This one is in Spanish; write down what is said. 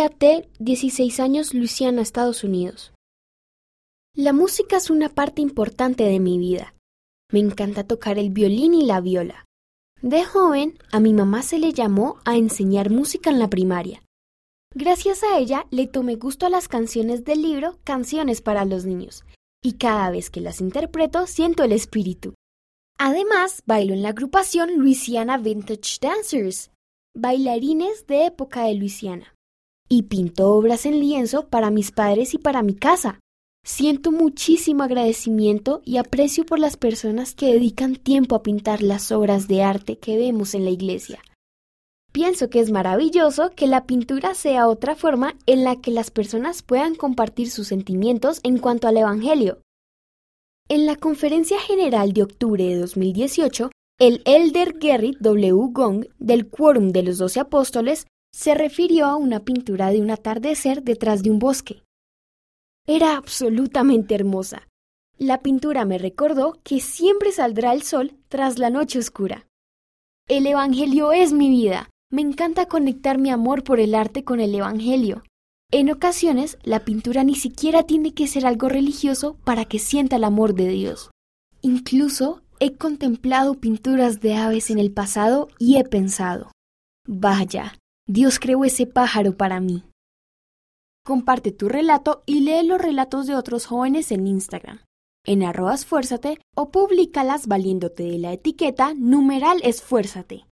María T., 16 años, Luisiana, Estados Unidos. La música es una parte importante de mi vida. Me encanta tocar el violín y la viola. De joven, a mi mamá se le llamó a enseñar música en la primaria. Gracias a ella le tomé gusto a las canciones del libro Canciones para los Niños, y cada vez que las interpreto siento el espíritu. Además, bailo en la agrupación Louisiana Vintage Dancers, bailarines de época de Luisiana, y pinto obras en lienzo para mis padres y para mi casa. Siento muchísimo agradecimiento y aprecio por las personas que dedican tiempo a pintar las obras de arte que vemos en la iglesia. Pienso que es maravilloso que la pintura sea otra forma en la que las personas puedan compartir sus sentimientos en cuanto al Evangelio. En la Conferencia General de octubre de 2018, el elder Gerrit W. Gong del Quórum de los Doce Apóstoles se refirió a una pintura de un atardecer detrás de un bosque. Era absolutamente hermosa. La pintura me recordó que siempre saldrá el sol tras la noche oscura. El Evangelio es mi vida. Me encanta conectar mi amor por el arte con el Evangelio. En ocasiones, la pintura ni siquiera tiene que ser algo religioso para que sienta el amor de Dios. Incluso he contemplado pinturas de aves en el pasado y he pensado, vaya, Dios creó ese pájaro para mí. Comparte tu relato y lee los relatos de otros jóvenes en Instagram, en arroba esfuérzate o públicalas valiéndote de la etiqueta numeral esfuérzate.